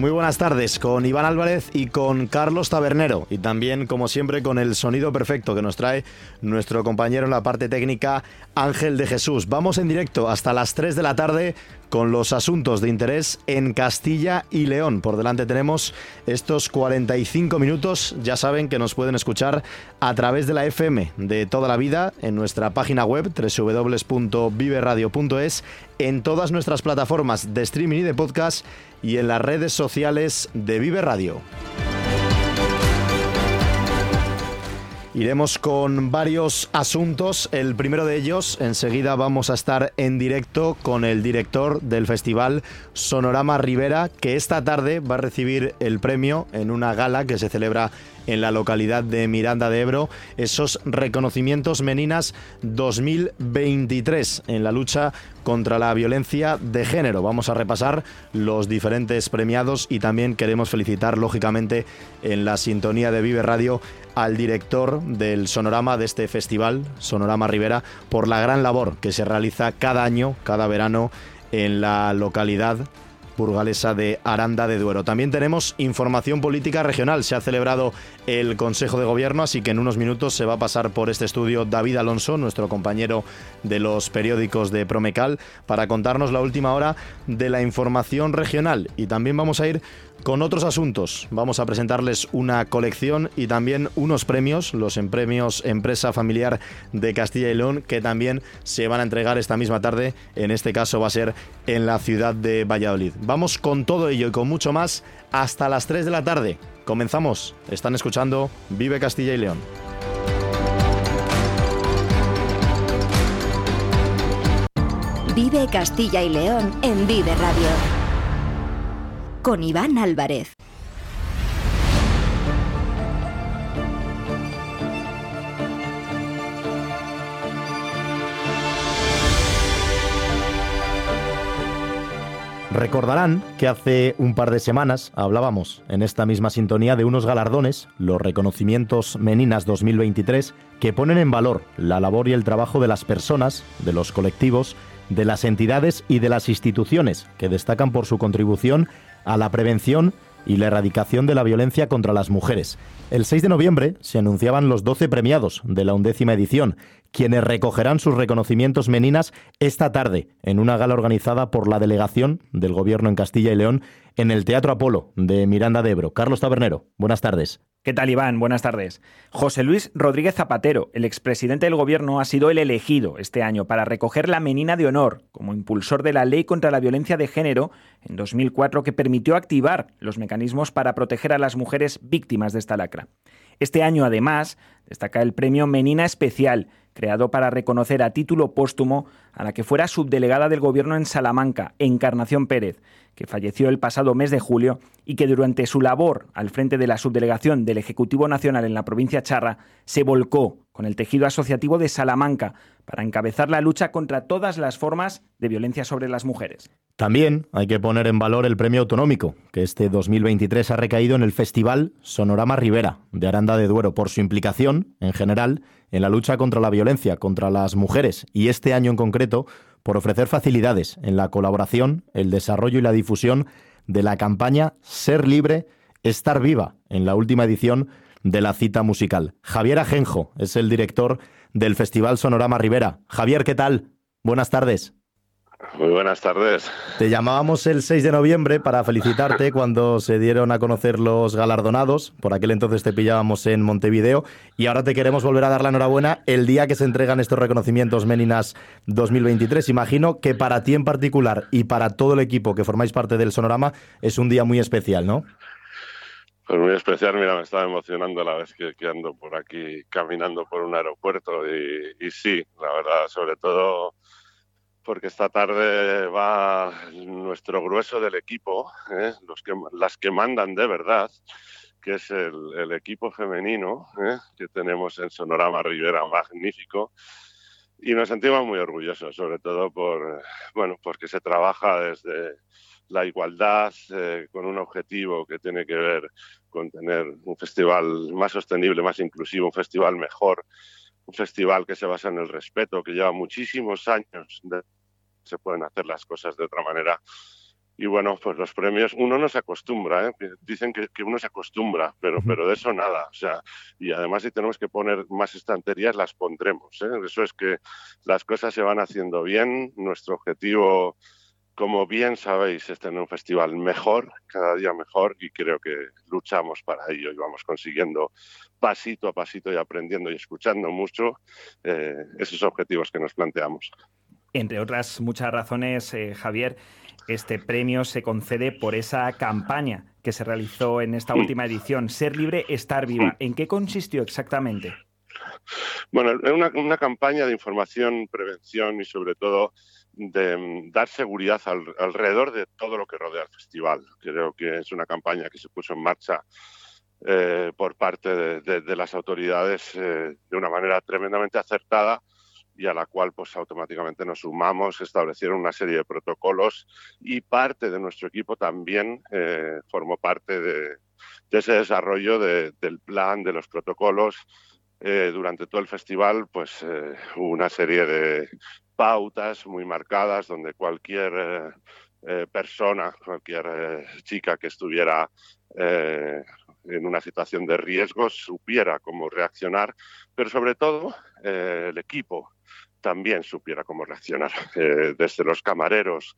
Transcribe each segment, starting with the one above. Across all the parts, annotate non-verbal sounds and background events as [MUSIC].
muy buenas tardes con Iván Álvarez y con Carlos Tabernero y también como siempre con el sonido perfecto que nos trae nuestro compañero en la parte técnica Ángel de Jesús. Vamos en directo hasta las 3 de la tarde con los asuntos de interés en Castilla y León. Por delante tenemos estos 45 minutos. Ya saben que nos pueden escuchar a través de la FM de toda la vida en nuestra página web www.viveradio.es, en todas nuestras plataformas de streaming y de podcast y en las redes sociales de Vive Radio. Iremos con varios asuntos. El primero de ellos, enseguida vamos a estar en directo con el director del festival Sonorama Rivera, que esta tarde va a recibir el premio en una gala que se celebra en la localidad de Miranda de Ebro, esos reconocimientos Meninas 2023 en la lucha contra la violencia de género. Vamos a repasar los diferentes premiados y también queremos felicitar, lógicamente, en la sintonía de Vive Radio al director del Sonorama de este festival, Sonorama Rivera, por la gran labor que se realiza cada año, cada verano, en la localidad burgalesa de Aranda de Duero. También tenemos información política regional. Se ha celebrado el Consejo de Gobierno, así que en unos minutos se va a pasar por este estudio David Alonso, nuestro compañero de los periódicos de Promecal, para contarnos la última hora de la información regional. Y también vamos a ir con otros asuntos. Vamos a presentarles una colección y también unos premios, los en premios Empresa Familiar de Castilla y León, que también se van a entregar esta misma tarde. En este caso va a ser en la ciudad de Valladolid. Vamos con todo ello y con mucho más hasta las 3 de la tarde. Comenzamos. Están escuchando Vive Castilla y León. Vive Castilla y León en Vive Radio con Iván Álvarez. Recordarán que hace un par de semanas hablábamos en esta misma sintonía de unos galardones, los reconocimientos Meninas 2023, que ponen en valor la labor y el trabajo de las personas, de los colectivos, de las entidades y de las instituciones que destacan por su contribución a la prevención y la erradicación de la violencia contra las mujeres. El 6 de noviembre se anunciaban los 12 premiados de la undécima edición, quienes recogerán sus reconocimientos meninas esta tarde en una gala organizada por la delegación del Gobierno en Castilla y León en el Teatro Apolo de Miranda de Ebro. Carlos Tabernero, buenas tardes. ¿Qué tal, Iván? Buenas tardes. José Luis Rodríguez Zapatero, el expresidente del Gobierno, ha sido el elegido este año para recoger la Menina de Honor como impulsor de la Ley contra la Violencia de Género en 2004 que permitió activar los mecanismos para proteger a las mujeres víctimas de esta lacra. Este año, además, destaca el premio Menina Especial, creado para reconocer a título póstumo a la que fuera subdelegada del Gobierno en Salamanca, Encarnación Pérez, que falleció el pasado mes de julio y que durante su labor al frente de la subdelegación del Ejecutivo Nacional en la provincia Charra se volcó con el tejido asociativo de Salamanca para encabezar la lucha contra todas las formas de violencia sobre las mujeres. También hay que poner en valor el premio autonómico, que este 2023 ha recaído en el Festival Sonorama Rivera de Aranda de Duero por su implicación, en general, en la lucha contra la violencia contra las mujeres y este año en concreto por ofrecer facilidades en la colaboración, el desarrollo y la difusión de la campaña Ser Libre, Estar Viva, en la última edición de la cita musical. Javier Ajenjo es el director del Festival Sonorama Rivera. Javier, ¿qué tal? Buenas tardes. Muy buenas tardes. Te llamábamos el 6 de noviembre para felicitarte [LAUGHS] cuando se dieron a conocer los galardonados. Por aquel entonces te pillábamos en Montevideo y ahora te queremos volver a dar la enhorabuena el día que se entregan estos reconocimientos Meninas 2023. Imagino que para ti en particular y para todo el equipo que formáis parte del Sonorama es un día muy especial, ¿no? Pues muy especial, mira, me estaba emocionando la vez que, ando por aquí caminando por un aeropuerto y, sí, la verdad, sobre todo porque esta tarde va nuestro grueso del equipo, ¿eh? Los que, las que mandan de verdad, que es el, equipo femenino ¿eh? que tenemos en Sonorama Rivera, magnífico. Y nos sentimos muy orgullosos, sobre todo por, bueno, porque se trabaja desde, la igualdad, eh, con un objetivo que tiene que ver con tener un festival más sostenible, más inclusivo, un festival mejor, un festival que se basa en el respeto, que lleva muchísimos años, de, se pueden hacer las cosas de otra manera. Y bueno, pues los premios, uno no se acostumbra, ¿eh? dicen que, uno se acostumbra, pero, pero de eso nada. O sea, y además si tenemos que poner más estanterías, las pondremos. ¿eh? Eso es que las cosas se van haciendo bien. Nuestro objetivo como bien sabéis, es tener un festival mejor, cada día mejor, y creo que luchamos para ello y vamos consiguiendo pasito a pasito y aprendiendo y escuchando mucho eh, esos objetivos que nos planteamos. Entre otras muchas razones, eh, Javier, este premio se concede por esa campaña que se realizó en esta última edición, Ser libre, estar viva. ¿En qué consistió exactamente? Bueno, una, una campaña de información, prevención y sobre todo de mm, dar seguridad alrededor de todo lo que rodea el festival. Creo que es una campaña que se puso en marcha eh, por parte de, las autoridades eh, de una manera tremendamente acertada y a la cual pues automáticamente nos sumamos, establecieron una serie de protocolos y parte de nuestro equipo también eh, formó parte de, ese desarrollo del plan, de los protocolos. Durante todo el festival, pues hubo una serie de, pautas muy marcadas donde cualquier eh, eh, persona, cualquier eh, chica que estuviera en una situación de riesgo supiera cómo reaccionar, pero sobre todo el equipo también supiera cómo reaccionar, [LAUGHS] desde los camareros,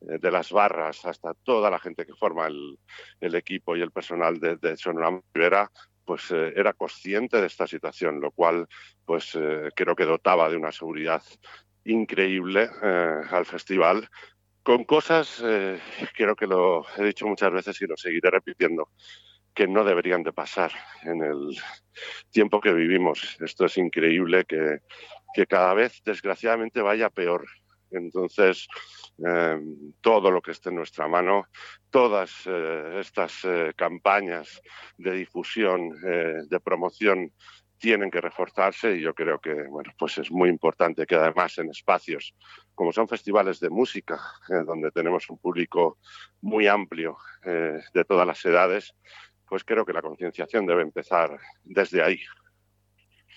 de las barras hasta toda la gente que forma el, equipo y el personal de, de Sonora Rivera, pues era consciente de esta situación, lo cual pues creo que dotaba de una seguridad increíble eh, al festival con cosas, eh, creo que lo he dicho muchas veces y lo seguiré repitiendo, que no deberían de pasar en el tiempo que vivimos. Esto es increíble que, que cada vez, desgraciadamente, vaya peor. Entonces, eh, todo lo que esté en nuestra mano, todas estas campañas de difusión, de promoción tienen que reforzarse y yo creo que bueno, pues es muy importante que además en espacios como son festivales de música, eh, donde tenemos un público muy amplio eh, de todas las edades, pues creo que la concienciación debe empezar desde ahí.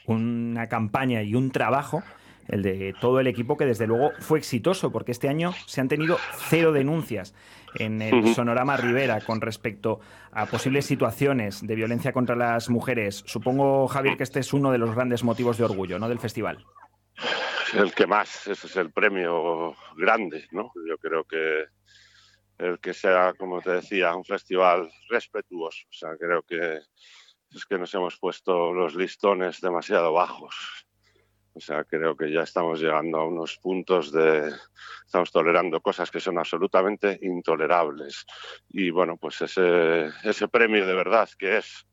Una campaña y un trabajo el de todo el equipo, que desde luego fue exitoso, porque este año se han tenido cero denuncias en el Sonorama Rivera con respecto a posibles situaciones de violencia contra las mujeres. Supongo, Javier, que este es uno de los grandes motivos de orgullo ¿no? del festival. El que más, ese es el premio grande, ¿no? Yo creo que el que sea, como te decía, un festival respetuoso. O sea, creo que es que nos hemos puesto los listones demasiado bajos o sea, creo que ya estamos llegando a unos puntos de... Estamos tolerando cosas que son absolutamente intolerables. Y bueno, pues ese, ese premio de verdad que es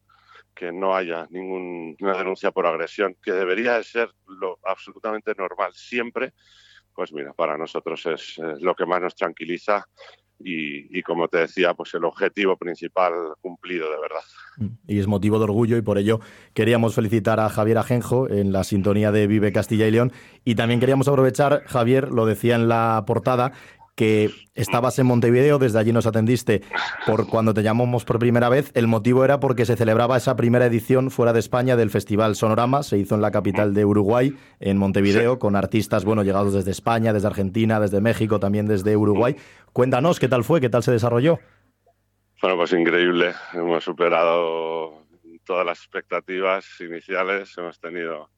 que no haya ninguna denuncia por agresión, que debería de ser lo absolutamente normal siempre, pues mira, para nosotros es lo que más nos tranquiliza y, como te decía, pues el objetivo principal cumplido de verdad. Mm. Y es motivo de orgullo y por ello queríamos felicitar a Javier Ajenjo en la sintonía de Vive Castilla y León y también queríamos aprovechar, Javier, lo decía en la portada, que estabas en Montevideo, desde allí nos atendiste por cuando te llamamos por primera vez. El motivo era porque se celebraba esa primera edición fuera de España del Festival Sonorama, se hizo en la capital de Uruguay, en Montevideo, con artistas bueno llegados desde España, desde Argentina, desde México, también desde Uruguay. Cuéntanos qué tal fue, qué tal se desarrolló. Bueno, pues increíble. Hemos superado todas las expectativas iniciales. Hemos tenido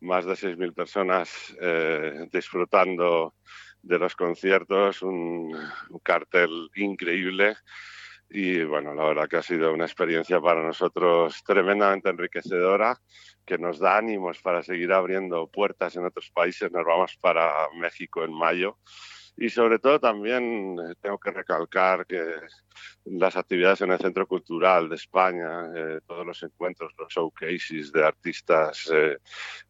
más de 6.000 personas eh, disfrutando de los conciertos, un, cartel increíble y bueno, la verdad que ha sido una experiencia para nosotros tremendamente enriquecedora, que nos da ánimos para seguir abriendo puertas en otros países. Nos vamos para México en mayo y sobre todo también eh, tengo que recalcar que las actividades en el Centro Cultural de España, eh, todos los encuentros, los showcases de artistas eh,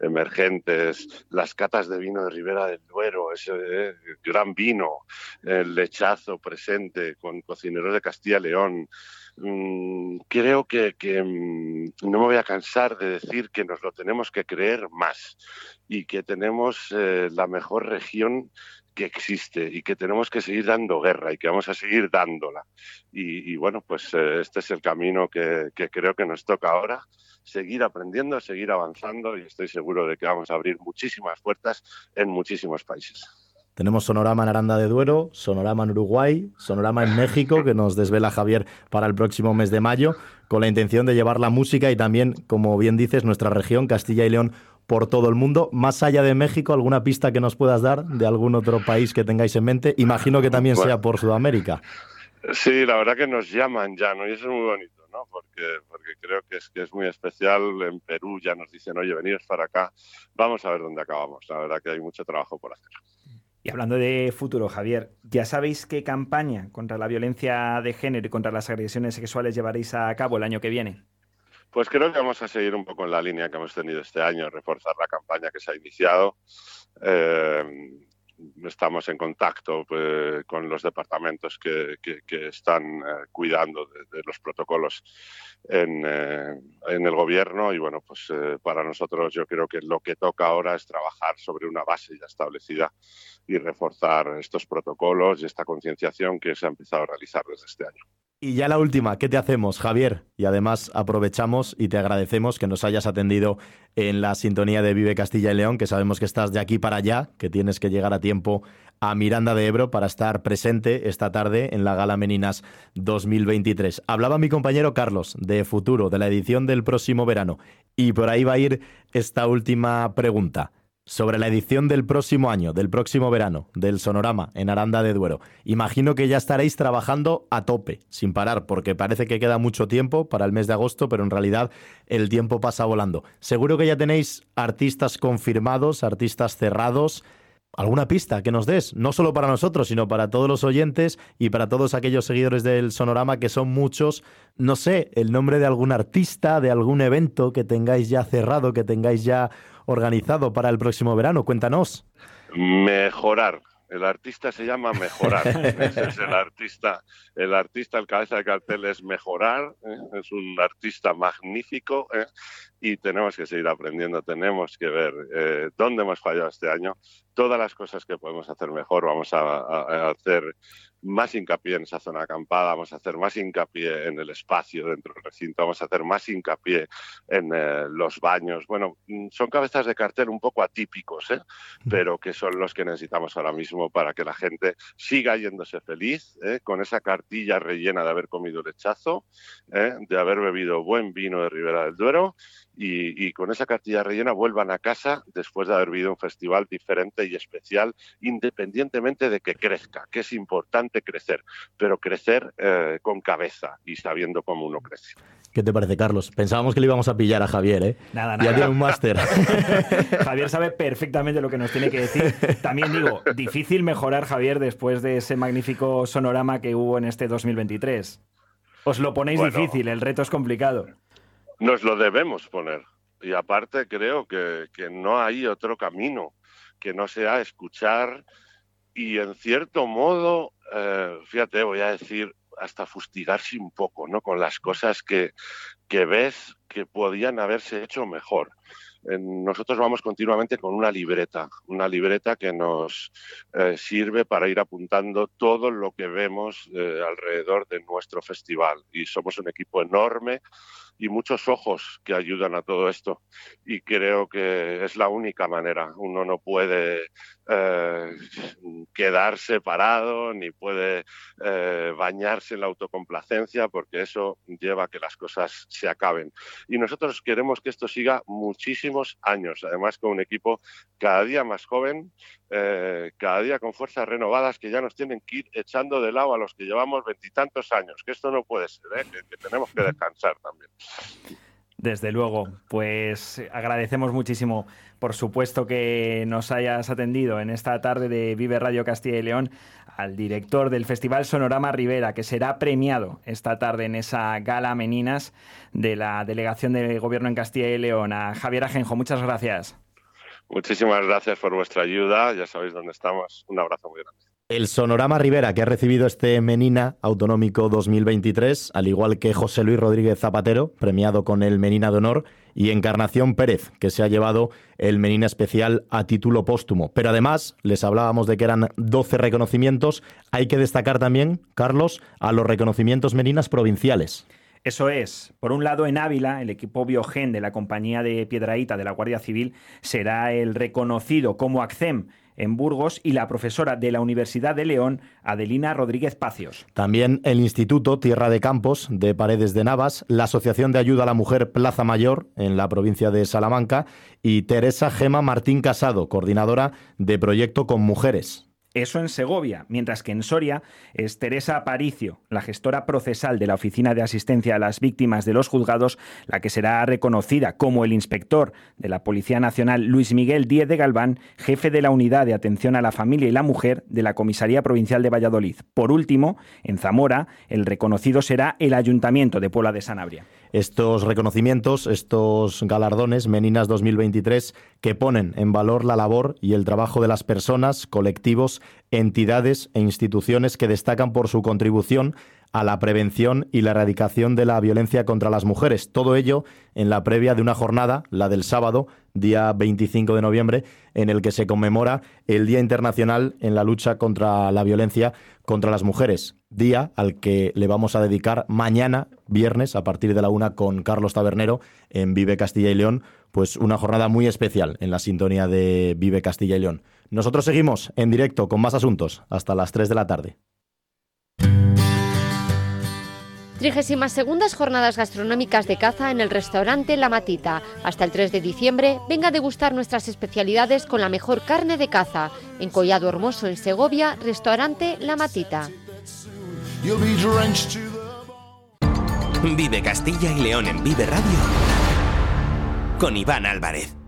emergentes, las catas de vino de Ribera del Duero, ese gran vino, el lechazo presente con cocineros de Castilla y León, mm, creo que, mm, no me voy a cansar de decir que nos lo tenemos que creer más y que tenemos la mejor región que existe y que tenemos que seguir dando guerra y que vamos a seguir dándola. Y, bueno, pues eh, este es el camino que, creo que nos toca ahora, seguir aprendiendo, seguir avanzando y estoy seguro de que vamos a abrir muchísimas puertas en muchísimos países. Tenemos Sonorama en Aranda de Duero, Sonorama en Uruguay, Sonorama en México, que nos desvela Javier para el próximo mes de mayo, con la intención de llevar la música y también, como bien dices, nuestra región, Castilla y León, por todo el mundo. Más allá de México, ¿alguna pista que nos puedas dar de algún otro país que tengáis en mente? Imagino que también sea por Sudamérica. Sí, la verdad que nos llaman ya, ¿no? Y eso es muy bonito, ¿no? Porque, porque creo que es, que es muy especial. En Perú ya nos dicen, oye, veniros para acá. Vamos a ver dónde acabamos. La verdad que hay mucho trabajo por hacer. Y hablando de futuro, Javier, ¿ya sabéis qué campaña contra la violencia de género y contra las agresiones sexuales llevaréis a cabo el año que viene? Pues creo que vamos a seguir un poco en la línea que hemos tenido este año, reforzar la campaña que se ha iniciado. Eh, estamos en contacto pues, con los departamentos que, están eh, cuidando de, los protocolos eh, en, el gobierno y bueno, pues para nosotros yo creo que lo que toca ahora es trabajar sobre una base ya establecida y reforzar estos protocolos y esta concienciación que se ha empezado a realizar desde este año. Y ya la última, ¿qué te hacemos, Javier? Y además aprovechamos y te agradecemos que nos hayas atendido en la sintonía de Vive Castilla y León, que sabemos que estás de aquí para allá, que tienes que llegar a tiempo a Miranda de Ebro para estar presente esta tarde en la Gala Meninas 2023. Hablaba mi compañero Carlos de Futuro, de la edición del próximo verano, y por ahí va a ir esta última pregunta sobre la edición del próximo año, del próximo verano, del Sonorama en Aranda de Duero. Imagino que ya estaréis trabajando a tope, sin parar, porque parece que queda mucho tiempo para el mes de agosto, pero en realidad el tiempo pasa volando. Seguro que ya tenéis artistas confirmados, artistas cerrados. ¿Alguna pista que nos des? No solo para nosotros, sino para todos los oyentes y para todos aquellos seguidores del Sonorama, que son muchos. No sé, el nombre de algún artista, de algún evento que tengáis ya cerrado, que tengáis ya organizado para el próximo verano. Cuéntanos. Mejorar. El artista se llama Mejorar. [LAUGHS] Ese es el artista. El artista, el cabeza de cartel es Mejorar. ¿eh? Es un artista magnífico ¿eh? Y tenemos que seguir aprendiendo. Tenemos que ver eh, dónde hemos fallado este año, todas las cosas que podemos hacer mejor. Vamos a hacer más hincapié en esa zona acampada, vamos a hacer más hincapié en el espacio dentro del recinto, vamos a hacer más hincapié en eh, los baños. Bueno, mm, son cabezas de cartel un poco atípicos, ¿eh? pero que son los que necesitamos ahora mismo para que la gente siga yéndose feliz, con esa cartilla rellena de haber comido lechazo, de haber bebido buen vino de Ribera del Duero y, con esa cartilla rellena vuelvan a casa después de haber vivido un festival diferente y especial, independientemente de que crezca, que es importante crecer, pero crecer eh, con cabeza y sabiendo cómo uno crece. ¿Qué te parece, Carlos? Pensábamos que le íbamos a pillar a Javier, ¿eh? Nada, nada. Ya tiene un máster. [LAUGHS] Javier sabe perfectamente lo que nos tiene que decir. También digo, difícil mejorar, Javier, después de ese magnífico sonorama que hubo en este 2023. Os lo ponéis difícil, el reto es complicado. Nos lo debemos poner. Y aparte creo que, no hay otro camino que no sea escuchar y en cierto modo, eh, fíjate, voy a decir, hasta fustigarse un poco, ¿no? Con las cosas que, que ves que podían haberse hecho mejor. nosotros vamos continuamente con una libreta, una libreta que nos eh, sirve para ir apuntando todo lo que vemos eh, alrededor de nuestro festival. Y somos un equipo enorme y muchos ojos que ayudan a todo esto. Y creo que es la única manera. Uno no puede eh, quedar separado ni puede eh, bañarse en la autocomplacencia porque eso lleva a que las cosas se acaben. Y nosotros queremos que esto siga muchísimos años, además con un equipo cada día más joven, eh, cada día con fuerzas renovadas que ya nos tienen que ir echando de lado a los que llevamos veintitantos años, que esto no puede ser, que tenemos que descansar también. Desde luego, pues agradecemos muchísimo, por supuesto, que nos hayas atendido en esta tarde de Vive Radio Castilla y León al director del Festival Sonorama Rivera, que será premiado esta tarde en esa gala Meninas de la Delegación de Gobierno en Castilla y León, a Javier Ajenjo. Muchas gracias. Muchísimas gracias por vuestra ayuda. Ya sabéis dónde estamos. Un abrazo muy grande. El Sonorama Rivera, que ha recibido este Menina Autonómico 2023, al igual que José Luis Rodríguez Zapatero, premiado con el Menina de Honor, y Encarnación Pérez, que se ha llevado el Menina Especial a título póstumo. Pero además, les hablábamos de que eran 12 reconocimientos. Hay que destacar también, Carlos, a los reconocimientos Meninas provinciales. Eso es. Por un lado, en Ávila, el equipo Biogen de la compañía de Piedraíta de la Guardia Civil será el reconocido como ACCEM en Burgos y la profesora de la Universidad de León, Adelina Rodríguez Pacios. También el Instituto Tierra de Campos de Paredes de Navas, la Asociación de Ayuda a la Mujer Plaza Mayor en la provincia de Salamanca y Teresa Gema Martín Casado, coordinadora de Proyecto con Mujeres. Eso en Segovia, mientras que en Soria es Teresa Aparicio, la gestora procesal de la Oficina de Asistencia a las Víctimas de los Juzgados, la que será reconocida como el inspector de la Policía Nacional Luis Miguel Díez de Galván, jefe de la Unidad de Atención a la Familia y la Mujer de la Comisaría Provincial de Valladolid. Por último, en Zamora, el reconocido será el Ayuntamiento de Puebla de Sanabria estos reconocimientos, estos galardones Meninas 2023 que ponen en valor la labor y el trabajo de las personas, colectivos, entidades e instituciones que destacan por su contribución a la prevención y la erradicación de la violencia contra las mujeres. Todo ello en la previa de una jornada, la del sábado, día 25 de noviembre, en el que se conmemora el Día Internacional en la lucha contra la violencia contra las mujeres. Día al que le vamos a dedicar mañana, viernes, a partir de la una, con Carlos Tabernero en Vive Castilla y León, pues una jornada muy especial en la sintonía de Vive Castilla y León. Nosotros seguimos en directo con más asuntos hasta las 3 de la tarde. 32 Jornadas Gastronómicas de Caza en el restaurante La Matita. Hasta el 3 de diciembre, venga a degustar nuestras especialidades con la mejor carne de caza. En Collado Hermoso, en Segovia, restaurante La Matita. Vive Castilla y León en Vive Radio con Iván Álvarez.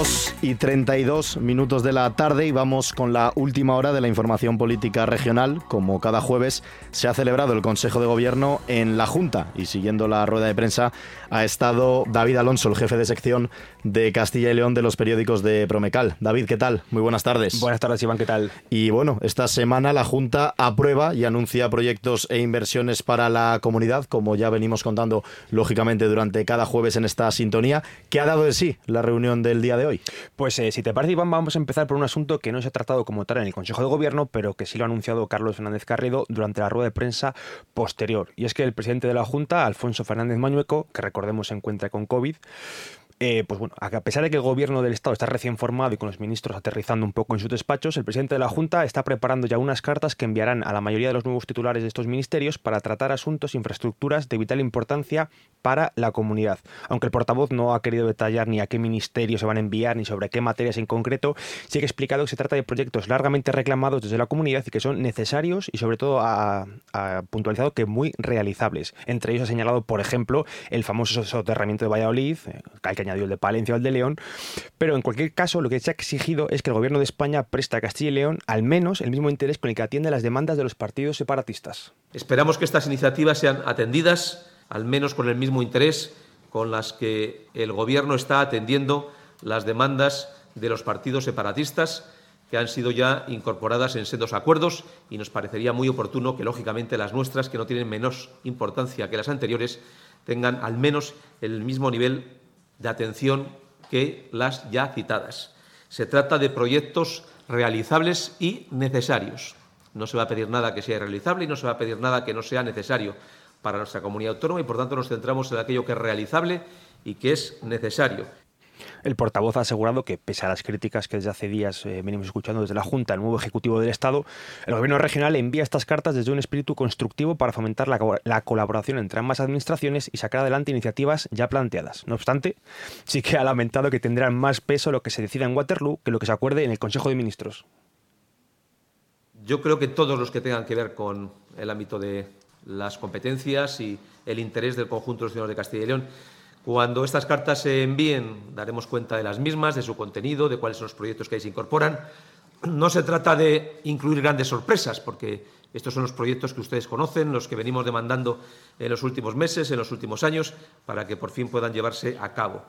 2 y 32 minutos de la tarde y vamos con la última hora de la información política regional. Como cada jueves se ha celebrado el Consejo de Gobierno en la Junta y siguiendo la rueda de prensa ha estado David Alonso, el jefe de sección de Castilla y León de los periódicos de Promecal. David, ¿qué tal? Muy buenas tardes. Buenas tardes, Iván, ¿qué tal? Y bueno, esta semana la Junta aprueba y anuncia proyectos e inversiones para la comunidad, como ya venimos contando lógicamente durante cada jueves en esta sintonía. ¿Qué ha dado de sí la reunión del día de hoy? Pues eh, si te parece, Iván, vamos a empezar por un asunto que no se ha tratado como tal en el Consejo de Gobierno, pero que sí lo ha anunciado Carlos Fernández Carrido durante la rueda de prensa posterior. Y es que el presidente de la Junta, Alfonso Fernández Mañueco, que recordemos se encuentra con COVID, eh, pues bueno, a pesar de que el gobierno del Estado está recién formado y con los ministros aterrizando un poco en sus despachos, el presidente de la Junta está preparando ya unas cartas que enviarán a la mayoría de los nuevos titulares de estos ministerios para tratar asuntos e infraestructuras de vital importancia para la comunidad. Aunque el portavoz no ha querido detallar ni a qué ministerio se van a enviar ni sobre qué materias en concreto, sí que ha explicado que se trata de proyectos largamente reclamados desde la comunidad y que son necesarios y sobre todo ha, ha puntualizado que muy realizables. Entre ellos ha señalado, por ejemplo, el famoso soterramiento de Valladolid, eh, que el de Palencia o el de León, pero en cualquier caso lo que se ha exigido es que el gobierno de España preste a Castilla y León al menos el mismo interés con el que atiende las demandas de los partidos separatistas. Esperamos que estas iniciativas sean atendidas al menos con el mismo interés con las que el gobierno está atendiendo las demandas de los partidos separatistas que han sido ya incorporadas en sendos acuerdos y nos parecería muy oportuno que, lógicamente, las nuestras, que no tienen menos importancia que las anteriores, tengan al menos el mismo nivel de atención que las ya citadas. Se trata de proyectos realizables y necesarios. No se va a pedir nada que sea irrealizable y no se va a pedir nada que no sea necesario para nuestra comunidad autónoma y, por tanto, nos centramos en aquello que es realizable y que es necesario. El portavoz ha asegurado que, pese a las críticas que desde hace días eh, venimos escuchando desde la Junta, el nuevo Ejecutivo del Estado, el Gobierno regional envía estas cartas desde un espíritu constructivo para fomentar la, la, colaboración entre ambas administraciones y sacar adelante iniciativas ya planteadas. No obstante, sí que ha lamentado que tendrán más peso lo que se decida en Waterloo que lo que se acuerde en el Consejo de Ministros. Yo creo que todos los que tengan que ver con el ámbito de las competencias y el interés del conjunto de los ciudadanos de Castilla y León cuando estas cartas se envíen, daremos cuenta de las mismas, de su contenido, de cuáles son los proyectos que ahí se incorporan. No se trata de incluir grandes sorpresas, porque estos son los proyectos que ustedes conocen, los que venimos demandando en los últimos meses, en los últimos años, para que por fin puedan llevarse a cabo.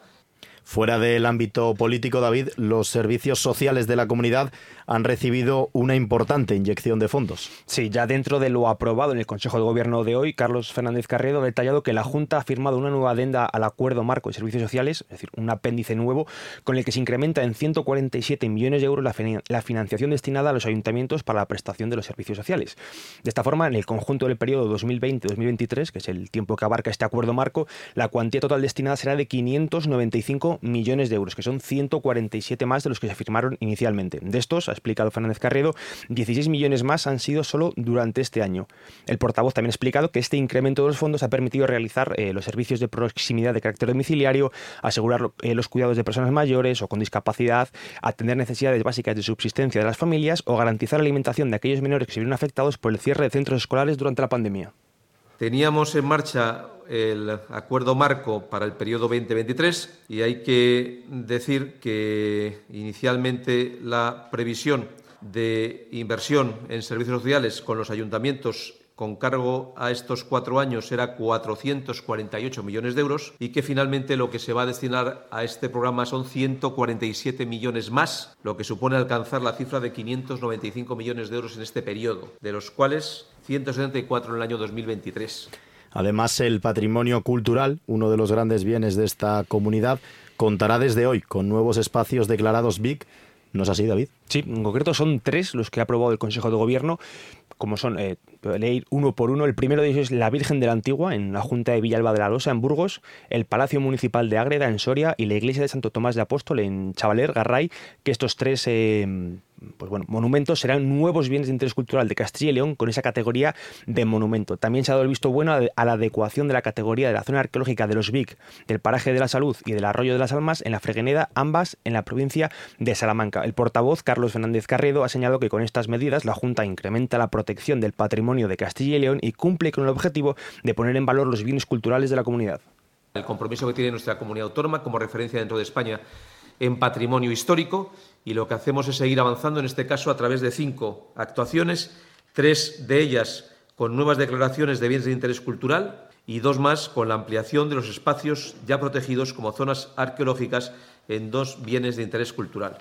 Fuera del ámbito político, David, los servicios sociales de la comunidad han recibido una importante inyección de fondos. Sí, ya dentro de lo aprobado en el Consejo de Gobierno de hoy, Carlos Fernández Carredo ha detallado que la Junta ha firmado una nueva adenda al Acuerdo Marco de Servicios Sociales, es decir, un apéndice nuevo, con el que se incrementa en 147 millones de euros la, financiación destinada a los ayuntamientos para la prestación de los servicios sociales. De esta forma, en el conjunto del periodo 2020-2023, que es el tiempo que abarca este Acuerdo Marco, la cuantía total destinada será de 595 millones de euros, que son 147 más de los que se firmaron inicialmente. De estos, ha explicado Fernández Carredo, 16 millones más han sido solo durante este año. El portavoz también ha explicado que este incremento de los fondos ha permitido realizar eh, los servicios de proximidad de carácter domiciliario, asegurar eh, los cuidados de personas mayores o con discapacidad, atender necesidades básicas de subsistencia de las familias o garantizar la alimentación de aquellos menores que se vieron afectados por el cierre de centros escolares durante la pandemia. Teníamos en marcha el acuerdo marco para el periodo 2023 y hay que decir que inicialmente la previsión de inversión en servicios sociales con los ayuntamientos con cargo a estos cuatro años era 448 millones de euros y que finalmente lo que se va a destinar a este programa son 147 millones más, lo que supone alcanzar la cifra de 595 millones de euros en este periodo, de los cuales 174 en el año 2023. Además, el patrimonio cultural, uno de los grandes bienes de esta comunidad, contará desde hoy con nuevos espacios declarados BIC. ¿No es así, David? Sí, en concreto son tres los que ha aprobado el Consejo de Gobierno como son, eh, leer uno por uno. El primero de ellos es la Virgen de la Antigua, en la Junta de Villalba de la Losa, en Burgos, el Palacio Municipal de Ágreda, en Soria, y la Iglesia de Santo Tomás de Apóstol, en Chavaler, Garray, que estos tres eh, pues bueno, monumentos serán nuevos bienes de interés cultural de Castilla y León con esa categoría de monumento. También se ha dado el visto bueno a la adecuación de la categoría de la zona arqueológica de los Vic, del paraje de la Salud y del Arroyo de las Almas en la Fregeneda, ambas en la provincia de Salamanca. El portavoz Carlos Fernández Carredo ha señalado que con estas medidas la Junta incrementa la protección del patrimonio de Castilla y León y cumple con el objetivo de poner en valor los bienes culturales de la comunidad. El compromiso que tiene nuestra comunidad autónoma como referencia dentro de España en patrimonio histórico y lo que hacemos es seguir avanzando, en este caso a través de cinco actuaciones, tres de ellas con nuevas declaraciones de bienes de interés cultural y dos más con la ampliación de los espacios ya protegidos como zonas arqueológicas en dos bienes de interés cultural.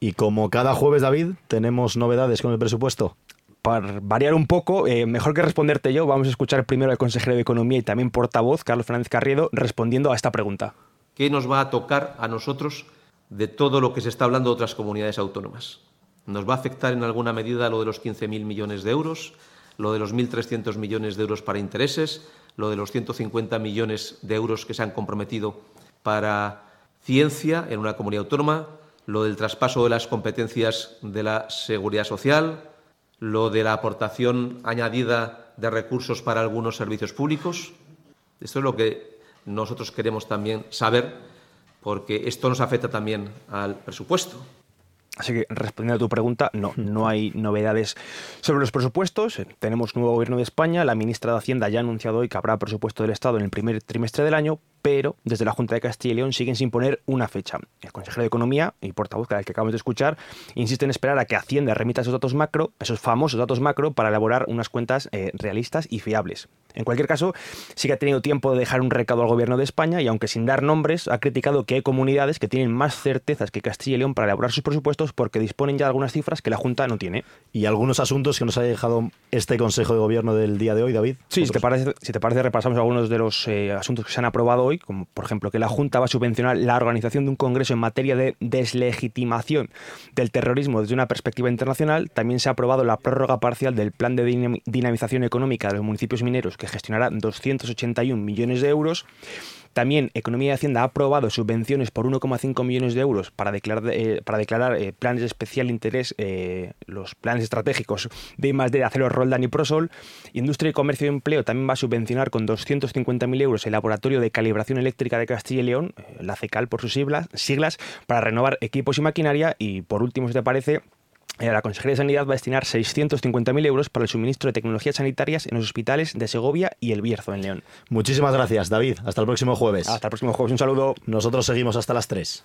Y como cada jueves, David, tenemos novedades con el presupuesto para variar un poco, eh, mejor que responderte yo, vamos a escuchar primero al consejero de Economía y también portavoz, Carlos Fernández Carriedo, respondiendo a esta pregunta. ¿Qué nos va a tocar a nosotros de todo lo que se está hablando de otras comunidades autónomas. Nos va a afectar en alguna medida lo de los 15.000 millones de euros, lo de los 1.300 millones de euros para intereses, lo de los 150 millones de euros que se han comprometido para ciencia en una comunidad autónoma, lo del traspaso de las competencias de la seguridad social, lo de la aportación añadida de recursos para algunos servicios públicos. Esto es lo que nosotros queremos también saber porque esto nos afecta también al presupuesto. Así que respondiendo a tu pregunta, no, no hay novedades sobre los presupuestos. Tenemos nuevo gobierno de España. La ministra de Hacienda ya ha anunciado hoy que habrá presupuesto del Estado en el primer trimestre del año, pero desde la Junta de Castilla y León siguen sin poner una fecha. El consejero de Economía y portavoz que acabamos de escuchar insiste en esperar a que Hacienda remita esos datos macro, esos famosos datos macro, para elaborar unas cuentas eh, realistas y fiables. En cualquier caso, sí que ha tenido tiempo de dejar un recado al gobierno de España y aunque sin dar nombres, ha criticado que hay comunidades que tienen más certezas que Castilla y León para elaborar sus presupuestos porque disponen ya de algunas cifras que la Junta no tiene. ¿Y algunos asuntos que nos ha dejado este Consejo de Gobierno del día de hoy, David? Sí, si te, parece, si te parece, repasamos algunos de los eh, asuntos que se han aprobado como por ejemplo que la Junta va a subvencionar la organización de un congreso en materia de deslegitimación del terrorismo desde una perspectiva internacional. También se ha aprobado la prórroga parcial del plan de dinamización económica de los municipios mineros que gestionará 281 millones de euros. También Economía y Hacienda ha aprobado subvenciones por 1,5 millones de euros para declarar, eh, para declarar eh, planes de especial interés, eh, los planes estratégicos de I+, de Acero Roldan y Prosol. Industria y Comercio y Empleo también va a subvencionar con 250.000 euros el Laboratorio de Calibración Eléctrica de Castilla y León, la CECAL por sus siglas, siglas, para renovar equipos y maquinaria. Y por último, si te parece, la Consejería de Sanidad va a destinar 650.000 euros para el suministro de tecnologías sanitarias en los hospitales de Segovia y El Bierzo, en León. Muchísimas gracias, David. Hasta el próximo jueves. Hasta el próximo jueves. Un saludo. Nosotros seguimos hasta las 3.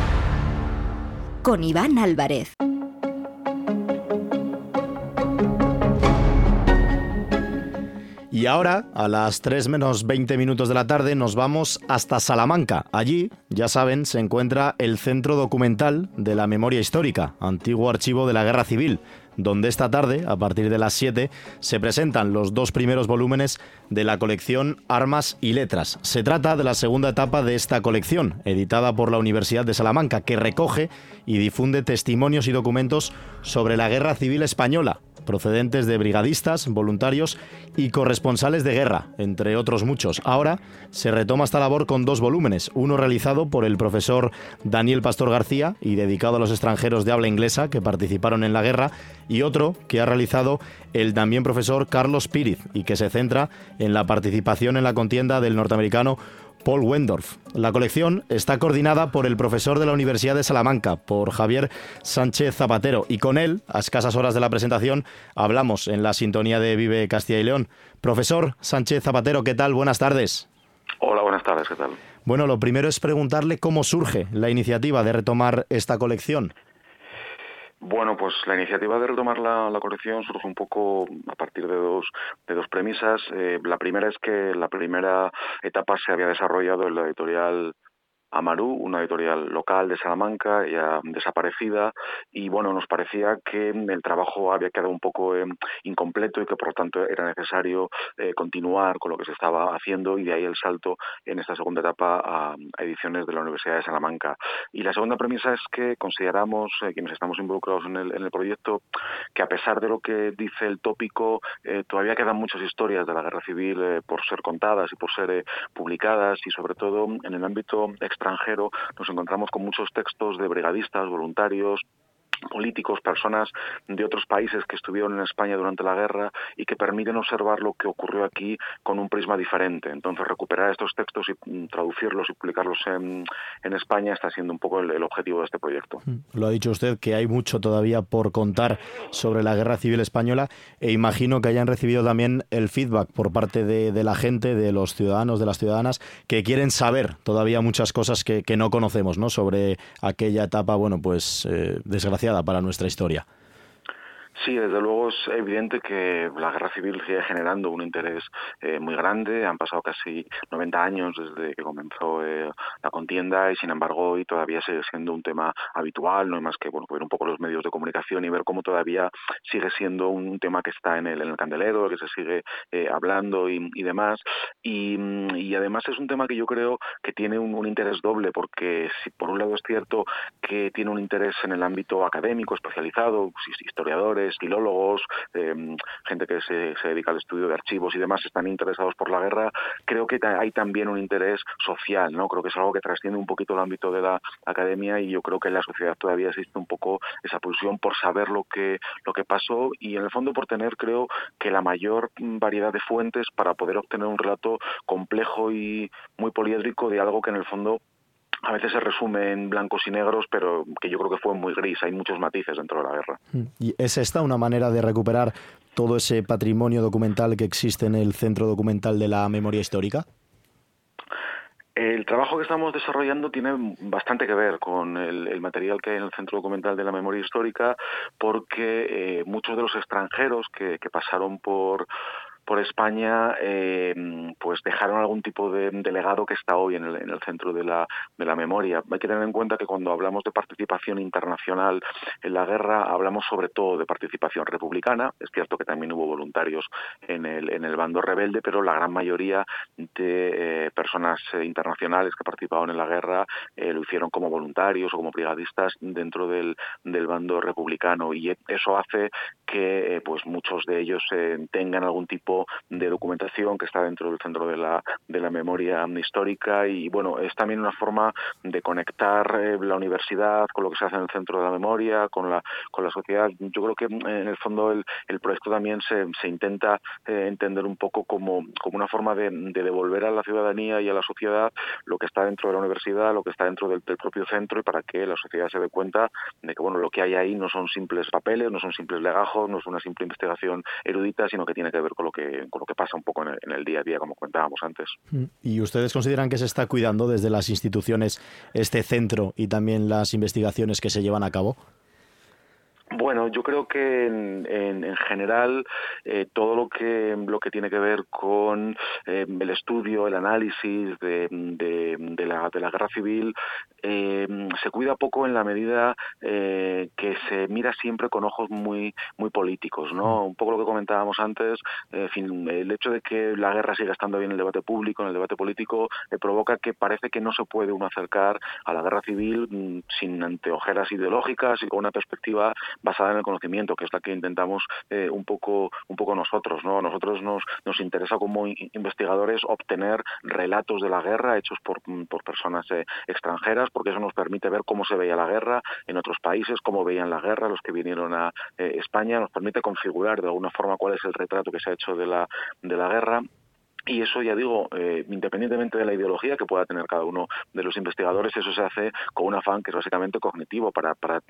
Con Iván Álvarez. Y ahora, a las 3 menos 20 minutos de la tarde, nos vamos hasta Salamanca. Allí, ya saben, se encuentra el Centro Documental de la Memoria Histórica, antiguo archivo de la Guerra Civil, donde esta tarde, a partir de las 7, se presentan los dos primeros volúmenes de la colección Armas y Letras. Se trata de la segunda etapa de esta colección, editada por la Universidad de Salamanca, que recoge y difunde testimonios y documentos sobre la Guerra Civil Española, procedentes de brigadistas, voluntarios y corresponsales de guerra, entre otros muchos. Ahora se retoma esta labor con dos volúmenes, uno realizado por el profesor Daniel Pastor García y dedicado a los extranjeros de habla inglesa que participaron en la guerra, y otro que ha realizado el también profesor Carlos Píriz y que se centra en la participación en la contienda del norteamericano Paul Wendorf. La colección está coordinada por el profesor de la Universidad de Salamanca, por Javier Sánchez Zapatero, y con él, a escasas horas de la presentación, hablamos en la sintonía de Vive Castilla y León. Profesor Sánchez Zapatero, ¿qué tal? Buenas tardes. Hola, buenas tardes, ¿qué tal? Bueno, lo primero es preguntarle cómo surge la iniciativa de retomar esta colección. Bueno, pues la iniciativa de retomar la, colección surge un poco a partir de dos, de dos premisas. Eh, la primera es que la primera etapa se había desarrollado en la editorial Amaru, una editorial local de Salamanca, ya desaparecida, y bueno, nos parecía que el trabajo había quedado un poco eh, incompleto y que por lo tanto era necesario eh, continuar con lo que se estaba haciendo y de ahí el salto en esta segunda etapa a, ediciones de la Universidad de Salamanca. Y la segunda premisa es que consideramos, eh, quienes estamos involucrados en el, en el, proyecto, que a pesar de lo que dice el tópico, todavía quedan muchas historias de la guerra civil por ser contadas y por ser publicadas y sobre todo en el ámbito extranjero nos encontramos con muchos textos de brigadistas, voluntarios, políticos, personas de otros países que estuvieron en España durante la guerra y que permiten observar lo que ocurrió aquí con un prisma diferente. Entonces, recuperar estos textos y mm, traducirlos y publicarlos en, España está siendo un poco el, objetivo de este proyecto. Mm. Lo ha dicho usted que hay mucho todavía por contar sobre la guerra civil española e imagino que hayan recibido también el feedback por parte de, la gente, de los ciudadanos, de las ciudadanas, que quieren saber todavía muchas cosas que, no conocemos ¿no? sobre aquella etapa, bueno, pues eh, para nuestra historia. Sí, desde luego es evidente que la guerra civil sigue generando un interés eh, muy grande. Han pasado casi 90 años desde que comenzó eh, la contienda y, sin embargo, hoy todavía sigue siendo un tema habitual. No hay más que bueno, ver un poco los medios de comunicación y ver cómo todavía sigue siendo un tema que está en el, candelero, que se sigue eh, hablando y, demás. Y, además es un tema que yo creo que tiene un, un interés doble, porque si por un lado es cierto que tiene un interés en el ámbito académico, especializado, historiadores, filólogos, em, gente que se, dedica al estudio de archivos y demás están interesados por la guerra, creo que hay también un interés social, ¿no? Creo que es algo que trasciende un poquito el ámbito de la academia y yo creo que en la sociedad todavía existe un poco esa pulsión por saber lo que, lo que pasó y en el fondo por tener, creo, que la mayor variedad de fuentes para poder obtener un relato complejo y muy poliédrico de algo que en el fondo a veces se resume en blancos y negros, pero que yo creo que fue muy gris. Hay muchos matices dentro de la guerra. Mm. ¿Y es esta una manera de recuperar todo ese patrimonio documental que existe en el Centro Documental de la Memoria Histórica? El trabajo que estamos desarrollando tiene bastante que ver con el, material que hay en el Centro Documental de la Memoria Histórica, porque eh, muchos de los extranjeros que pasaron por por España eh, pues dejaron algún tipo de, legado que está hoy en el, en el centro de la, de la, memoria. Hay que tener en cuenta que cuando hablamos de participación internacional en la guerra hablamos sobre todo de participación republicana. Es cierto que también hubo voluntarios en el, en el bando rebelde, pero la gran mayoría de eh, personas eh, internacionales que participaban en la guerra lo hicieron como voluntarios o como brigadistas dentro del, del bando republicano y eso hace que pues muchos de ellos tengan algún tipo de documentación que está dentro del centro de la, de la memoria histórica y bueno, es también una forma de conectar eh, la universidad con lo que se hace en el centro de la memoria, con la, con la sociedad. Yo creo que en el fondo el, el proyecto también se, se intenta eh, entender un poco como, como una forma de, de, devolver a la ciudadanía y a la sociedad lo que está dentro de la universidad, lo que está dentro del propio centro y para que la sociedad se dé cuenta de que bueno, lo que hay ahí no son simples papeles, no son simples legajos, no es una simple investigación erudita, sino que tiene que ver con lo que, con lo que pasa un poco en el, día a día, como comentábamos antes. Mm. ¿Y ustedes consideran que se está cuidando desde las instituciones este centro y también las investigaciones que se llevan a cabo? Bueno, yo creo que en, en, en general eh, todo lo que lo que tiene que ver con eh, el estudio, el análisis de, de, de, la, de la guerra civil eh, se cuida poco en la medida eh, que se mira siempre con ojos muy muy políticos, ¿no? Un poco lo que comentábamos antes, fin, el hecho de que la guerra siga estando bien en el debate público, en el debate político, provoca que parece que no se puede uno acercar a la guerra civil mm, sin anteojeras ideológicas y con una perspectiva basada en el conocimiento, que es la que intentamos eh, un poco un poco nosotros, ¿no? Nosotros nos nos interesa como investigadores obtener relatos de la guerra hechos por por personas eh, extranjeras, porque eso nos permite ver cómo se veía la guerra en otros países, cómo veían la guerra los que vinieron a eh, España, nos permite configurar de alguna forma cuál es el retrato que se ha hecho de la de la guerra y eso, ya digo, eh, independientemente de la ideología que pueda tener cada uno de los investigadores, eso se hace con un afán que es básicamente cognitivo para, para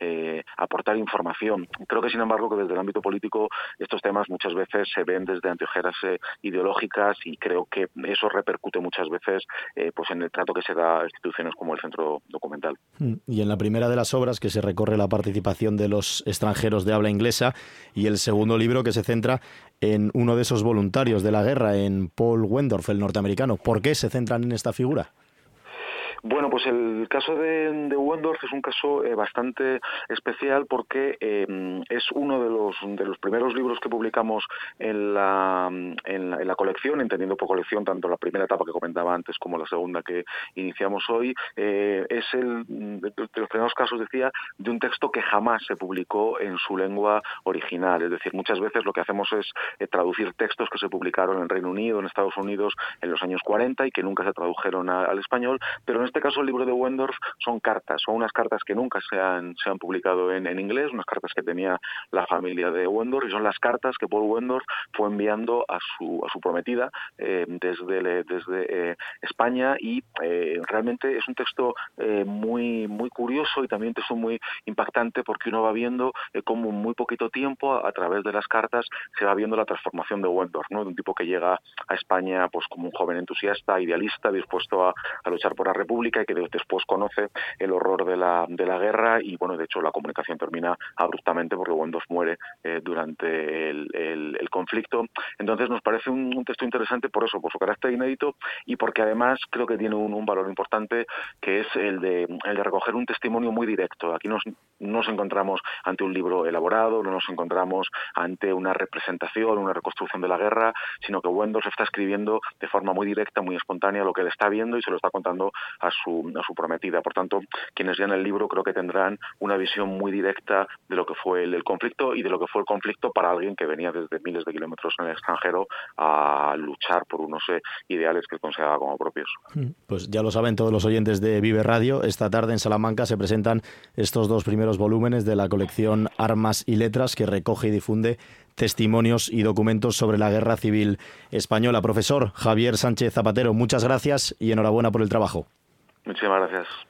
eh, aportar información. Creo que, sin embargo, que desde el ámbito político estos temas muchas veces se ven desde anteojeras eh, ideológicas y creo que eso repercute muchas veces eh, pues en el trato que se da a instituciones como el Centro Documental. Mm, y en la primera de las obras que se recorre la participación de los extranjeros de habla inglesa y el segundo libro que se centra en uno de esos voluntarios de la guerra, en Paul Wendorf, el norteamericano. ¿Por qué se centran en esta figura? Bueno, pues el caso de, de Wendorf es un caso eh, bastante especial porque eh, es uno de los, de los primeros libros que publicamos en la, en la, en la colección, entendiendo por colección tanto la primera etapa que comentaba antes como la segunda que iniciamos hoy. Eh, es el de, los primeros casos, decía, de un texto que jamás se publicó en su lengua original. Es decir, muchas veces lo que hacemos es eh, traducir textos que se publicaron en Reino Unido, en Estados Unidos en los años 40 y que nunca se tradujeron al español, pero en este caso el libro de Wendorf son cartas, son unas cartas que nunca se han, se han publicado en, en, inglés, unas cartas que tenía la familia de Wendorf y son las cartas que Paul Wendorf fue enviando a su, a su prometida eh, desde, desde eh, España y eh, realmente es un texto muy, muy curioso y también un texto muy impactante porque uno va viendo como en muy poquito tiempo a, a, través de las cartas se va viendo la transformación de Wendorf, ¿no? de un tipo que llega a España pues como un joven entusiasta, idealista, dispuesto a, a luchar por la República y que después conoce el horror de la, de la guerra y bueno, de hecho la comunicación termina abruptamente porque Wendos muere eh, durante el, el, el, conflicto. Entonces nos parece un, un, texto interesante por eso, por su carácter inédito y porque además creo que tiene un, un valor importante que es el de, el de recoger un testimonio muy directo. Aquí nos, nos encontramos ante un libro elaborado, no nos encontramos ante una representación, una reconstrucción de la guerra, sino que Wendos está escribiendo de forma muy directa, muy espontánea lo que él está viendo y se lo está contando a a su prometida. Por tanto, quienes lean el libro creo que tendrán una visión muy directa de lo que fue el, el, conflicto y de lo que fue el conflicto para alguien que venía desde miles de kilómetros en el extranjero a luchar por unos eh, ideales que consideraba como propios. Pues ya lo saben todos los oyentes de Vive Radio. Esta tarde en Salamanca se presentan estos dos primeros volúmenes de la colección Armas y Letras que recoge y difunde testimonios y documentos sobre la guerra civil española. Profesor Javier Sánchez Zapatero, muchas gracias y enhorabuena por el trabajo. Muchísimas gracias.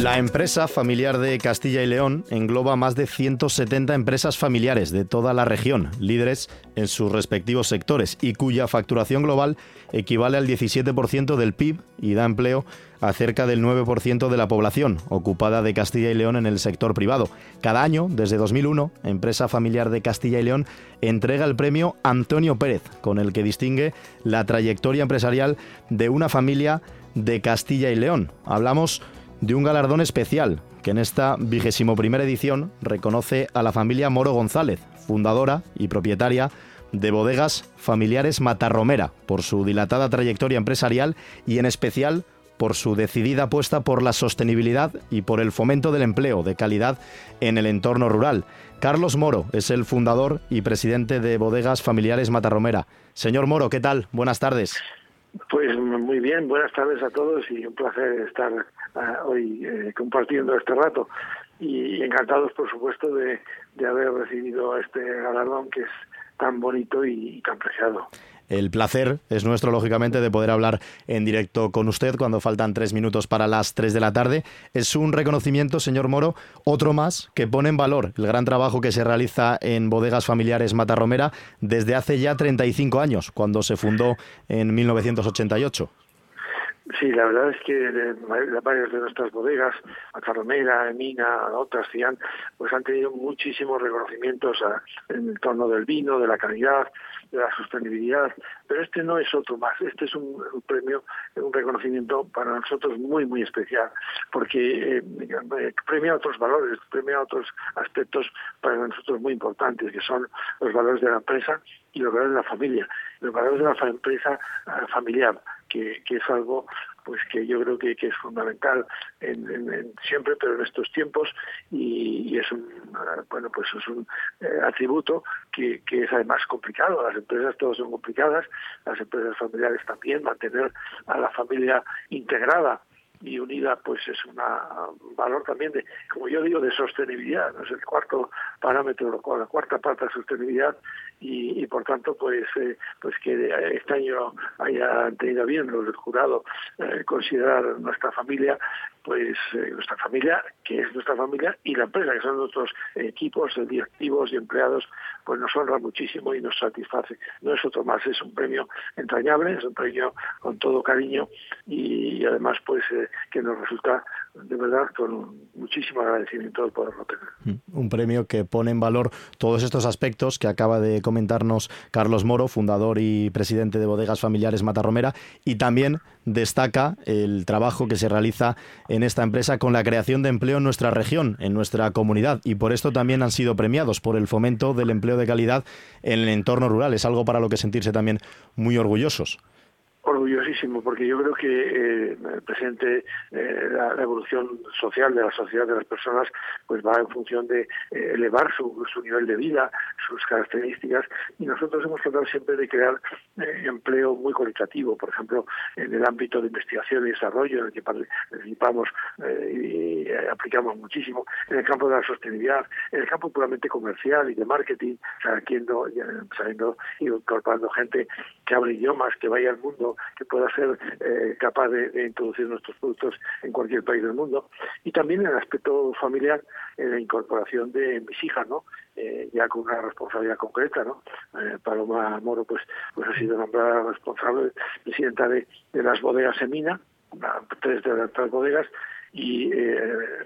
La empresa familiar de Castilla y León engloba más de 170 empresas familiares de toda la región, líderes en sus respectivos sectores y cuya facturación global equivale al 17% del PIB y da empleo a cerca del 9% de la población ocupada de Castilla y León en el sector privado. Cada año, desde 2001, Empresa Familiar de Castilla y León entrega el premio Antonio Pérez, con el que distingue la trayectoria empresarial de una familia de Castilla y León. Hablamos de un galardón especial que en esta vigésimo edición reconoce a la familia Moro González, fundadora y propietaria de bodegas familiares Matarromera, por su dilatada trayectoria empresarial y en especial por su decidida apuesta por la sostenibilidad y por el fomento del empleo de calidad en el entorno rural. Carlos Moro es el fundador y presidente de Bodegas Familiares Matarromera. Señor Moro, ¿qué tal? Buenas tardes. Pues muy bien, buenas tardes a todos y un placer estar hoy eh, compartiendo este rato y encantados por supuesto de, haber recibido este galardón que es tan bonito y tan preciado. El placer es nuestro, lógicamente, de poder hablar en directo con usted cuando faltan tres minutos para las tres de la tarde. Es un reconocimiento, señor Moro, otro más que pone en valor el gran trabajo que se realiza en bodegas familiares Matarromera desde hace ya 35 años, cuando se fundó en 1988. Sí, la verdad es que varias de nuestras bodegas, Emina, otras, Cian, pues han tenido muchísimos reconocimientos en el torno del vino, de la calidad, de la sostenibilidad, pero este no es otro más, este es un, premio, un reconocimiento para nosotros muy, muy especial, porque eh, eh, premia otros valores, premia otros aspectos para nosotros muy importantes, que son los valores de la empresa y los valores de la familia, los valores de la empresa eh, familiar, que, que, es algo pues que yo creo que, es fundamental en, siempre, pero en estos tiempos y, es un bueno pues es un eh, atributo que, que, es además complicado. Las empresas todas son complicadas, las empresas familiares también mantener a la familia integrada y unida pues es un valor también de como yo digo de sostenibilidad es el cuarto parámetro la cuarta parte de sostenibilidad y, por tanto pues eh, pues que este año haya tenido bien los del jurado eh, considerar nuestra familia pues eh, nuestra familia que es nuestra familia y la empresa que son nuestros equipos directivos y empleados pues nos honra muchísimo y nos satisface. No es otro más es un premio entrañable es un premio con todo cariño y, además pues que nos resulta de verdad con muchísimo agradecimiento de poderlo tener. Mm, un premio que pone en valor todos estos aspectos que acaba de comentarnos Carlos Moro, fundador y presidente de Bodegas Familiares Matarromera, y también destaca el trabajo que se realiza en esta empresa con la creación de empleo en nuestra región, en nuestra comunidad, y por esto también han sido premiados por el fomento del empleo de calidad en el entorno rural. Es algo para lo que sentirse también muy orgullosos orgullosísimo porque yo creo que eh, el presente eh, la, evolución social de la sociedad de las personas pues va en función de eh, elevar su, su, nivel de vida sus características y nosotros hemos tratado siempre de crear empleo muy cualitativo por ejemplo en el ámbito de investigación y desarrollo en el que participamos y aplicamos muchísimo en el campo de la sostenibilidad en el campo puramente comercial y de marketing sabiendo, sabiendo incorporando gente que hable idiomas que vaya al mundo que pueda ser eh, capaz de, introducir nuestros productos en cualquier país del mundo. Y también el aspecto familiar, en la incorporación de mis hijas, ¿no? Eh, ya con una responsabilidad concreta, ¿no? Eh, Paloma Moro, pues, pues ha sido nombrada responsable, presidenta de, las bodegas Semina, tres de las tres bodegas, y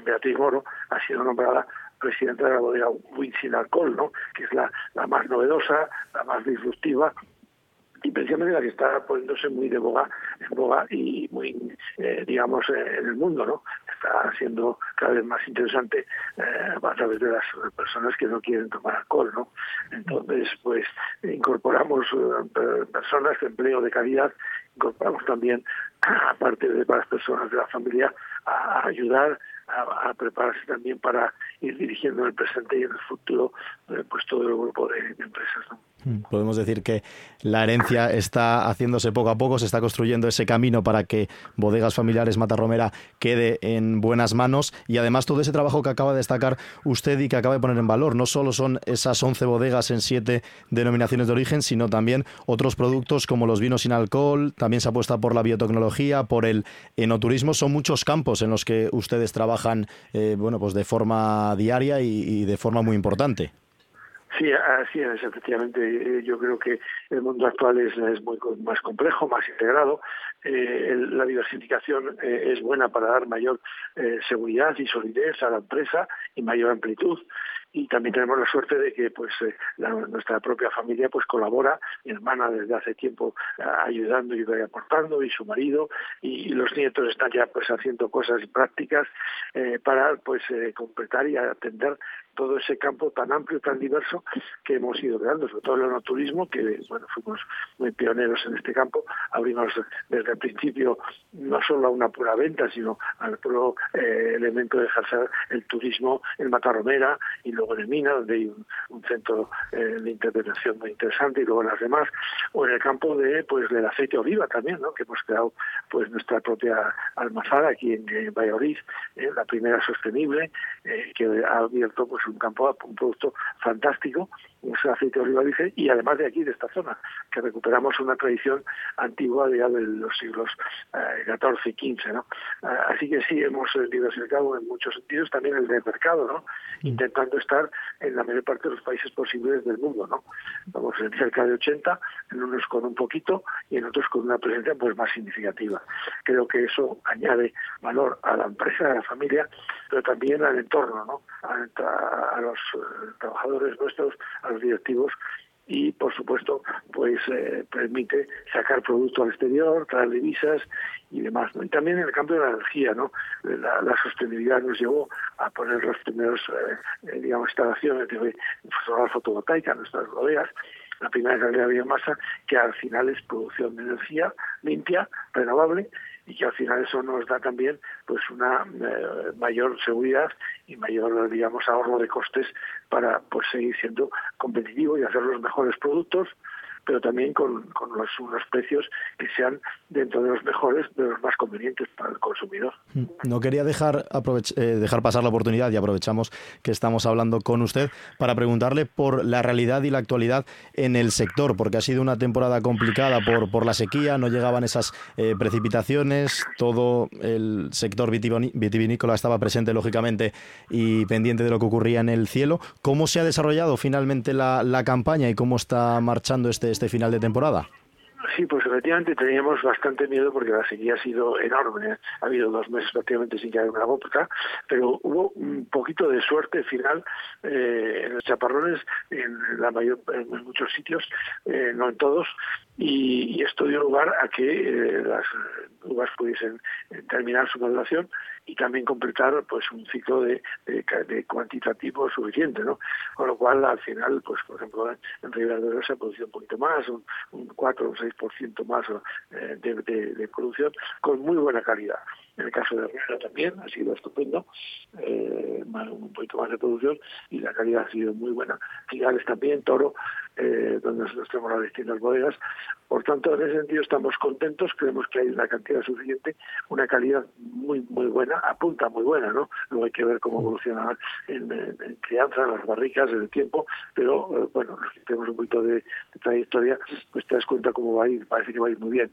Beatriz Moro ha sido nombrada presidenta de la bodega Win Sin Alcohol, ¿no? que es la, la más novedosa, la más disruptiva y precisamente la que está poniéndose muy de boga, en boga y muy, eh, digamos, eh, en el mundo, ¿no? Está siendo cada vez más interesante eh, a través de las personas que no quieren tomar alcohol, ¿no? Entonces, pues, incorporamos personas de empleo de calidad, incorporamos también, [CLEARS THROAT] aparte de las personas de la familia, a ayudar a, prepararse también para ir dirigiendo en el presente y en el futuro pues todo el grupo de, empresas. ¿no? Mm, podemos decir que la herencia está haciéndose poco a poco, se está construyendo ese camino para que Bodegas Familiares Matarromera quede en buenas manos. Y además todo ese trabajo que acaba de destacar usted y que acaba de poner en valor, no solo son esas 11 bodegas en siete denominaciones de origen, sino también otros productos como los vinos sin alcohol, también se apuesta por la biotecnología, por el enoturismo, son muchos campos en los que ustedes trabajan eh, bueno, pues de forma diaria y de forma muy importante. Sí, así es, efectivamente. Eh, yo creo que el mundo actual es, muy más complejo, más integrado. Eh, la diversificación eh, es buena para dar mayor seguridad y solidez a la empresa y mayor amplitud y también tenemos la suerte de que pues eh, nuestra propia familia pues colabora mi hermana desde hace tiempo ayudando y aportando y su marido y, los nietos están ya pues haciendo cosas prácticas eh, para pues completar y atender todo ese campo tan amplio tan diverso que hemos ido creando sobre todo el enoturismo que bueno fuimos muy pioneros en este campo abrimos desde el principio no solo a una pura venta sino al puro elemento de ejercer el turismo en Matarromera y luego en Mina, donde hay un, centro eh, de interpretación muy interesante, y luego en las demás, o en el campo de pues del aceite oliva también, ¿no? que hemos creado pues nuestra propia almazara aquí en, Valladolid, eh, la primera sostenible, eh, que ha abierto pues un campo, un producto fantástico, un aceite de oliva virgen, y además de aquí, de esta zona, que recuperamos una tradición antigua de, de los siglos XIV y XV. ¿no? así que sí, hemos diversificado en muchos sentidos, también el de mercado, ¿no? Mm. intentando estar en la mayor parte de los países posibles del mundo, ¿no? Vamos en cerca de 80, en unos con un poquito y en otros con una presencia pues más significativa. Creo que eso añade valor a la empresa, a la familia, pero también al entorno, ¿no? A, a los eh, trabajadores nuestros, a directivos y por supuesto pues eh, permite sacar producto al exterior, traer divisas y demás. Y también en el campo de la energía, ¿no? la, sostenibilidad nos llevó a poner los primeros, eh, eh, digamos, instalaciones de solar fotovoltaica en nuestras bodegas, la primera calidad de biomasa, que al final es producción de energía limpia, renovable, y que al final eso nos da también pues una eh, mayor seguridad y mayor digamos ahorro de costes para pues seguir siendo competitivo y hacer los mejores productos pero también con, los, unos precios que sean dentro de los mejores, de los más convenientes para el consumidor. Mm. No quería dejar, eh, dejar pasar la oportunidad y aprovechamos que estamos hablando con usted para preguntarle por la realidad y la actualidad en el sector, porque ha sido una temporada complicada por, por la sequía, no llegaban esas eh, precipitaciones, todo el sector vitivinícola estaba presente lógicamente y pendiente de lo que ocurría en el cielo. ¿Cómo se ha desarrollado finalmente la, la campaña y cómo está marchando este este final de temporada? Sí, pues efectivamente teníamos bastante miedo porque la sequía ha sido enorme. ¿eh? Ha habido dos meses prácticamente sin caer una gota, pero hubo un poquito de suerte final eh, en los chaparrones en la mayor en muchos sitios, eh, no en todos, y, esto dio lugar a que las uvas pudiesen terminar su maduración y también completar pues un ciclo de, de, cuantitativo suficiente, ¿no? Con lo cual al final, pues por ejemplo en Ribera de se ha producido un poquito más, un, un 4 o un 6% más eh, de, producción con muy buena calidad. En el caso de Herrera también ha sido estupendo, eh, un poquito más de producción y la calidad ha sido muy buena. Figales también, Toro, eh, donde nosotros tenemos las distintas bodegas. Por tanto, en ese sentido estamos contentos, creemos que hay una cantidad suficiente, una calidad muy muy buena, apunta muy buena, ¿no? Luego hay que ver cómo evoluciona en, crianza, en las barricas, en el tiempo, pero eh, bueno, los que tenemos un poquito de, trayectoria, pues te das cuenta cómo va a ir, parece que va a ir muy bien.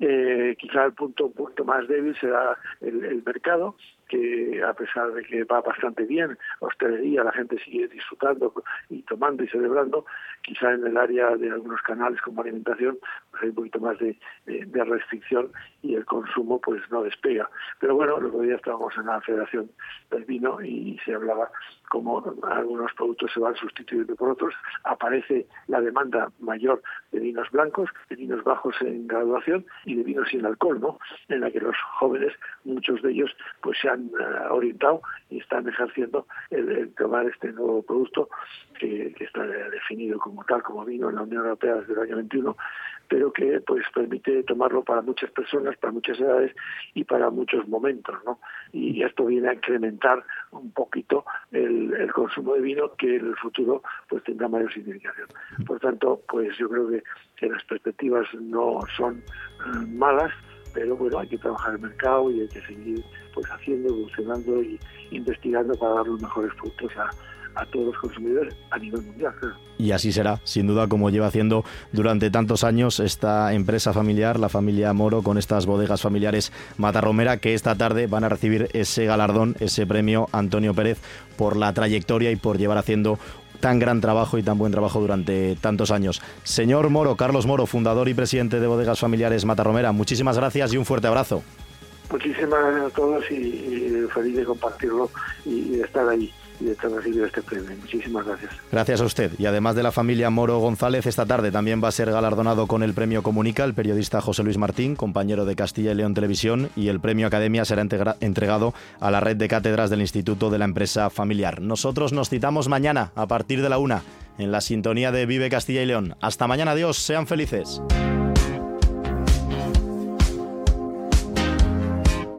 Eh, quizá el punto, punto más débil será el mercado, que a pesar de que va bastante bien, hostelería, la gente sigue disfrutando y tomando y celebrando, quizá en el área de algunos canales como alimentación pues hay un poquito más de, restricción y el consumo pues no despega. Pero bueno, el otro día estábamos en la Federación del Vino y se hablaba como algunos productos se van sustituyendo por otros, aparece la demanda mayor de vinos blancos, de vinos bajos en graduación y de vinos sin alcohol, ¿no? En la que los jóvenes, muchos de ellos, pues se han eh, orientado y están ejerciendo el, tomar este nuevo producto que, definido como tal, como vino en la Unión Europea desde el año 21, pero que pues permite tomarlo para muchas personas, para muchas edades y para muchos momentos, ¿no? y esto viene a incrementar un poquito el, consumo de vino que en el futuro pues tendrá mayor significación. Por tanto, pues yo creo que, las perspectivas no son eh, malas, pero bueno, hay que trabajar el mercado y hay que seguir pues haciendo, evolucionando y investigando para dar los mejores frutos a, a todos los consumidores a nivel mundial. Y así será, sin duda, como lleva haciendo durante tantos años esta empresa familiar, la familia Moro, con estas bodegas familiares Matarromera, que esta tarde van a recibir ese galardón, ese premio Antonio Pérez, por la trayectoria y por llevar haciendo tan gran trabajo y tan buen trabajo durante tantos años. Señor Moro, Carlos Moro, fundador y presidente de Bodegas Familiares Matarromera, muchísimas gracias y un fuerte abrazo. Muchísimas gracias a todos y, feliz de compartirlo y de estar ahí y de recibir este premio. Muchísimas gracias. Gracias a usted. Y además de la familia Moro González, esta tarde también va a ser galardonado con el premio Comunica el periodista José Luis Martín, compañero de Castilla y León Televisión, y el premio Academia será entregado a la red de cátedras del Instituto de la Empresa Familiar. Nosotros nos citamos mañana a partir de la una en la sintonía de Vive Castilla y León. Hasta mañana, adiós, sean felices.